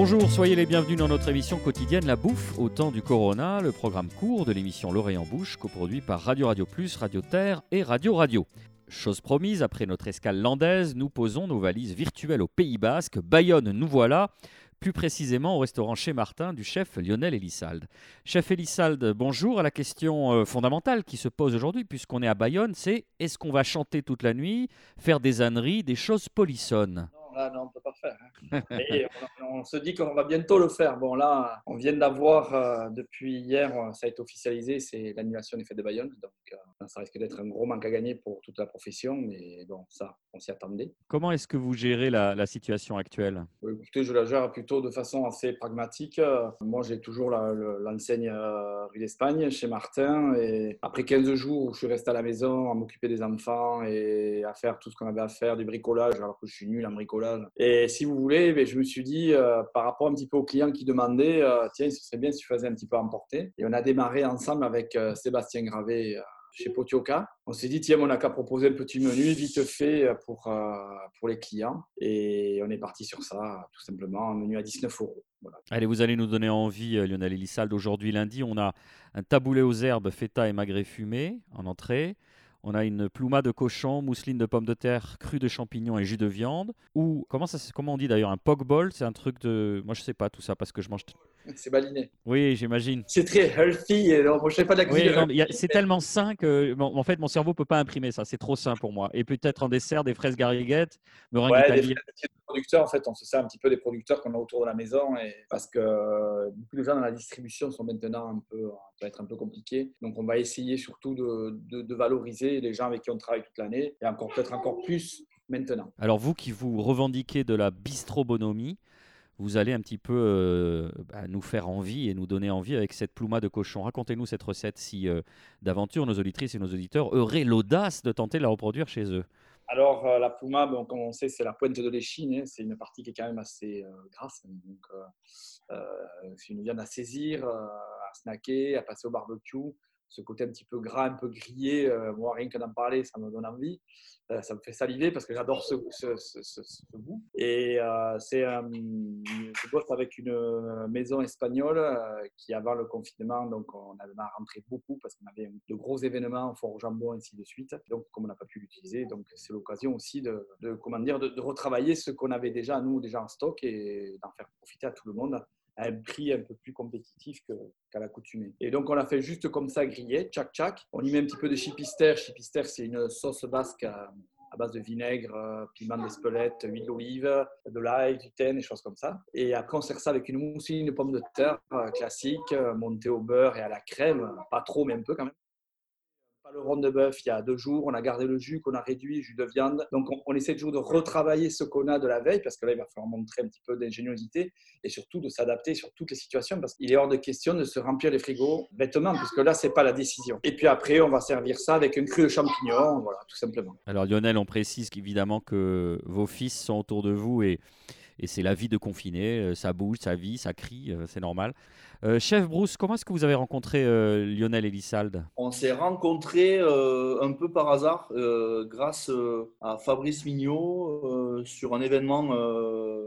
Bonjour, soyez les bienvenus dans notre émission quotidienne La Bouffe au temps du Corona, le programme court de l'émission L'Oreille en Bouche, coproduit par Radio Radio Plus, Radio Terre et Radio Radio. Chose promise, après notre escale landaise, nous posons nos valises virtuelles au Pays Basque. Bayonne, nous voilà plus précisément au restaurant chez Martin du chef Lionel Elissalde. Chef Elissalde, bonjour. À la question euh, fondamentale qui se pose aujourd'hui, puisqu'on est à Bayonne, c'est est-ce qu'on va chanter toute la nuit, faire des âneries, des choses polissonnes là, non, on ne peut pas faire. Hein. Et on, se dit qu'on va bientôt le faire. Bon, là, on vient d'avoir, euh, depuis hier, euh, ça a été officialisé, c'est l'annulation des fêtes de Bayonne. Donc, euh, ça risque d'être un gros manque à gagner pour toute la profession. Mais bon, ça, on s'y attendait. Comment est-ce que vous gérez la, situation actuelle? Écoutez, je la gère plutôt de façon assez pragmatique. Moi, j'ai toujours l'enseigne rue d'Espagne chez Martin. Et après 15 jours où je suis resté à la maison à m'occuper des enfants et à faire tout ce qu'on avait à faire, du bricolage, alors que je suis nul en bricolage et si vous voulez, ben, je me suis dit, euh, par rapport un petit peu aux clients qui demandaient, euh, tiens, ce serait bien si tu faisais un petit peu emporter. Et on a démarré ensemble avec euh, Sébastien Gravé chez Potioka. On s'est dit, tiens, on n'a qu'à proposer le petit menu vite fait pour, pour les clients. Et on est parti sur ça, tout simplement, un menu à 19 euros. Allez, vous allez nous donner envie, Lionel Elissalde. Aujourd'hui, lundi, on a un taboulé aux herbes, feta et magret fumé en entrée. On a une plouma de cochon, mousseline de pommes de terre, cru de champignons et jus de viande. Ou comment, ça, comment on dit d'ailleurs un pogball C'est un truc de. Moi je sais pas tout ça parce que je mange. C'est baliné. Oui, j'imagine. C'est très healthy. Et je sais pas de la cuisine. c'est tellement sain que en fait mon cerveau peut pas imprimer ça. C'est trop sain pour moi. Et peut-être en dessert des fraises gariguettes, meringues ouais, Des producteurs, en fait, on se sert un petit peu des producteurs qu'on a autour de la maison et parce que beaucoup de gens dans la distribution sont maintenant un peu, ça va être un peu compliqué. Donc on va essayer surtout de, de, de valoriser les gens avec qui on travaille toute l'année et encore peut-être encore plus maintenant. Alors vous qui vous revendiquez de la bistrobonomie, vous allez un petit peu euh, bah, nous faire envie et nous donner envie avec cette plouma de cochon. Racontez-nous cette recette si euh, d'aventure nos auditrices et nos auditeurs auraient l'audace de tenter de la reproduire chez eux. Alors, euh, la plouma, comme on sait, c'est la pointe de l'échine. Hein. c'est une partie qui est quand même assez grasse. Donc, c'est une viande à saisir, à snacker, à passer au barbecue ce côté un petit peu gras, un peu grillé, euh, moi rien que d'en parler, ça me donne envie. Euh, ça me fait saliver parce que j'adore ce, goût. Et euh, c'est, je bosse avec une maison espagnole qui, avant le confinement, donc on avait rentré beaucoup parce qu'on avait de gros événements, fort au jambon, ainsi de suite. Donc, comme on n'a pas pu l'utiliser, donc c'est l'occasion aussi de, comment dire, de retravailler ce qu'on avait déjà, nous, déjà en stock et d'en faire profiter à tout le monde à un prix un peu plus compétitif qu'à l'accoutumée. Et donc, on l'a fait juste comme ça, grillé, tchac tchac. On y met un petit peu de chipister. Chipister, c'est une sauce basque à, base de vinaigre, piment d'espelette, huile d'olive, de l'ail, du thym, des choses comme ça. Et après, on sert ça avec une mousseline de pommes de terre euh, classique, euh, montée au beurre et à la crème. Pas trop, mais un peu quand même le rond de bœuf il y a deux jours, on a gardé le jus qu'on a réduit, jus de viande. Donc on, essaie toujours de retravailler ce qu'on a de la veille parce que là il va falloir montrer un petit peu d'ingéniosité et surtout de s'adapter sur toutes les situations parce qu'il est hors de question de se remplir les frigos bêtement puisque là c'est pas la décision. Et puis après on va servir ça avec un cru de champignons, voilà tout simplement. Alors Lionel, on précise qu'évidemment que vos fils sont autour de vous et et c'est la vie de confiné. Euh, ça bouge, ça vit, ça crie, euh, c'est normal. Euh, chef Bruce, comment est-ce que vous avez rencontré Lionel Elissalde On s'est rencontrés un peu par hasard grâce à Fabrice Mignot sur un événement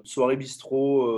soirée bistrot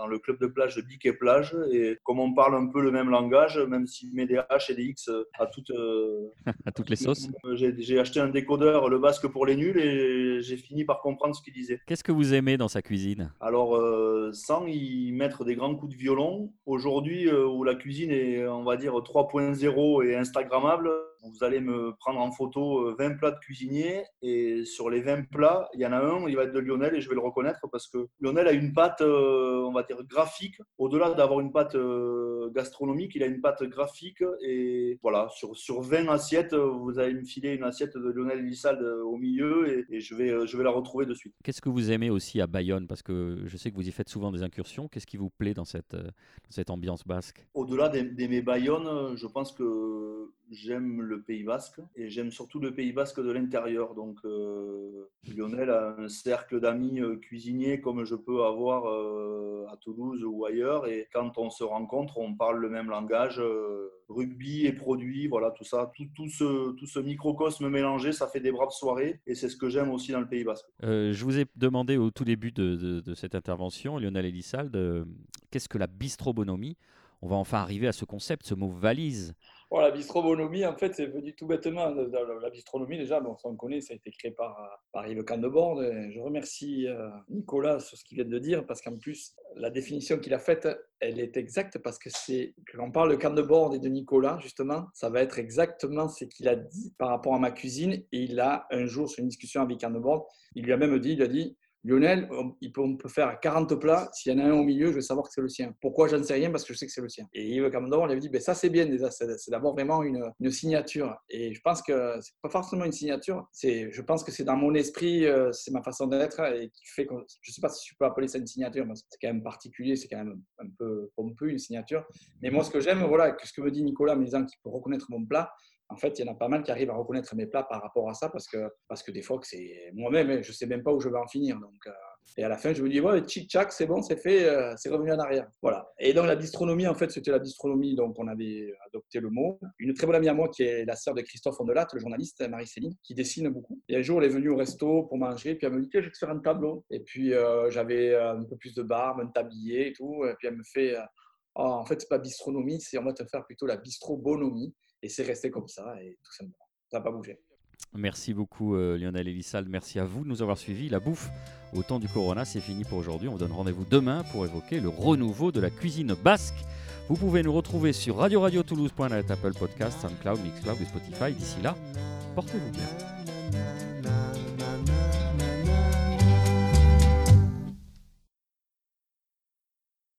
dans le club de plage de Bic et Plage. Et comme on parle un peu le même langage, même si met des H et des X à toutes, euh, à toutes les sauces, euh, j'ai acheté un décodeur, le basque pour les nuls, et j'ai fini par comprendre ce qu'il disait. Qu'est-ce que vous aimez dans sa cuisine? Alors, euh, sans y mettre des grands coups de violon, aujourd'hui où la cuisine est, on va dire, 3.0 et Instagrammable, vous allez me prendre en photo 20 plats de cuisinier et sur les 20 plats, il y en a un, il va être de Lionel et je vais le reconnaître parce que Lionel a une pâte, on va dire, graphique. Au-delà d'avoir une pâte euh, gastronomique, il a une pâte graphique. Et voilà, sur, sur 20 assiettes, vous allez me filer une assiette de Lionel Elissalde au milieu et, je, vais, je vais la retrouver de suite. Qu'est-ce que vous aimez aussi à Bayonne? Parce que je sais que vous y faites souvent des incursions. Qu'est-ce qui vous plaît dans cette, euh, cette ambiance basque? Au-delà d'aimer Bayonne, je pense que j'aime le Pays basque et j'aime surtout le Pays basque de l'intérieur. Donc, euh, Lionel a un cercle d'amis euh, cuisiniers comme je peux avoir à Toulouse ou ailleurs. Et quand on se rencontre, on parle le même langage. rugby et produits, voilà, tout ça, tout, tout ce, tout ce microcosme mélangé, ça fait des braves soirées. Et c'est ce que j'aime aussi dans le Pays Basque. je vous ai demandé au tout début de, de, cette intervention, Lionel Elissalde, qu'est-ce que la bistrobonomie On va enfin arriver à ce concept, ce mot valise la bistronomie, en fait, c'est venu tout bêtement. La bistronomie, déjà, bon, ça on connaît, ça a été créé par, par Yves Candebord. Je remercie euh, Nicolas sur ce qu'il vient de dire, parce qu'en plus, la définition qu'il a faite, elle est exacte, parce que c'est, quand on parle de Candebord et de Nicolas, justement, ça va être exactement ce qu'il a dit par rapport à ma cuisine. Et il a, un jour, sur une discussion avec Candebord, il lui a même dit, il a dit, Lionel, on peut faire 40 plats. S'il y en a un au milieu, je vais savoir que c'est le sien. Pourquoi J'en sais rien parce que je sais que c'est le sien. Et Yves Camdor, on lui avait dit ben, ça, c'est bien déjà. C'est d'abord vraiment une, signature. Et je pense que c'est pas forcément une signature. Je pense que c'est dans mon esprit, euh, c'est ma façon d'être et qui fait que je sais pas si je peux appeler ça une signature. C'est quand même particulier, c'est quand même un peu pompeux une signature. Mais moi, ce que j'aime, voilà, ce que me dit Nicolas, me disant qu'il peut reconnaître mon plat, en fait, il y en a pas mal qui arrivent à reconnaître mes plats par rapport à ça parce que, parce que des fois, c'est moi-même, je ne sais même pas où je vais en finir. Donc, euh, et à la fin, je me dis, ouais, tchic-tchac, c'est bon, c'est fait, euh, c'est revenu en arrière. Voilà. Et dans la bistronomie, en fait, c'était la bistronomie, donc on avait adopté le mot. Une très bonne amie à moi, qui est la sœur de Christophe Ondelat, le journaliste, Marie-Céline, qui dessine beaucoup. Et un jour, elle est venue au resto pour manger, puis elle me dit, tiens, je vais te faire un tableau. Et puis, euh, j'avais un peu plus de barbe, un tablier et tout. Et puis, elle me fait, oh, en fait, c'est pas bistronomie, c'est on va faire plutôt la bistrobonomie. Et c'est resté comme ça, et tout simplement. Ça n'a pas bougé. Merci beaucoup euh, Lionel Elissalde, merci à vous de nous avoir suivis. La bouffe au temps du Corona, c'est fini pour aujourd'hui. On vous donne rendez-vous demain pour évoquer le renouveau de la cuisine basque. Vous pouvez nous retrouver sur radio radio toulouse.net, Apple Podcast, SoundCloud, Mixcloud et Spotify. D'ici là, portez-vous bien.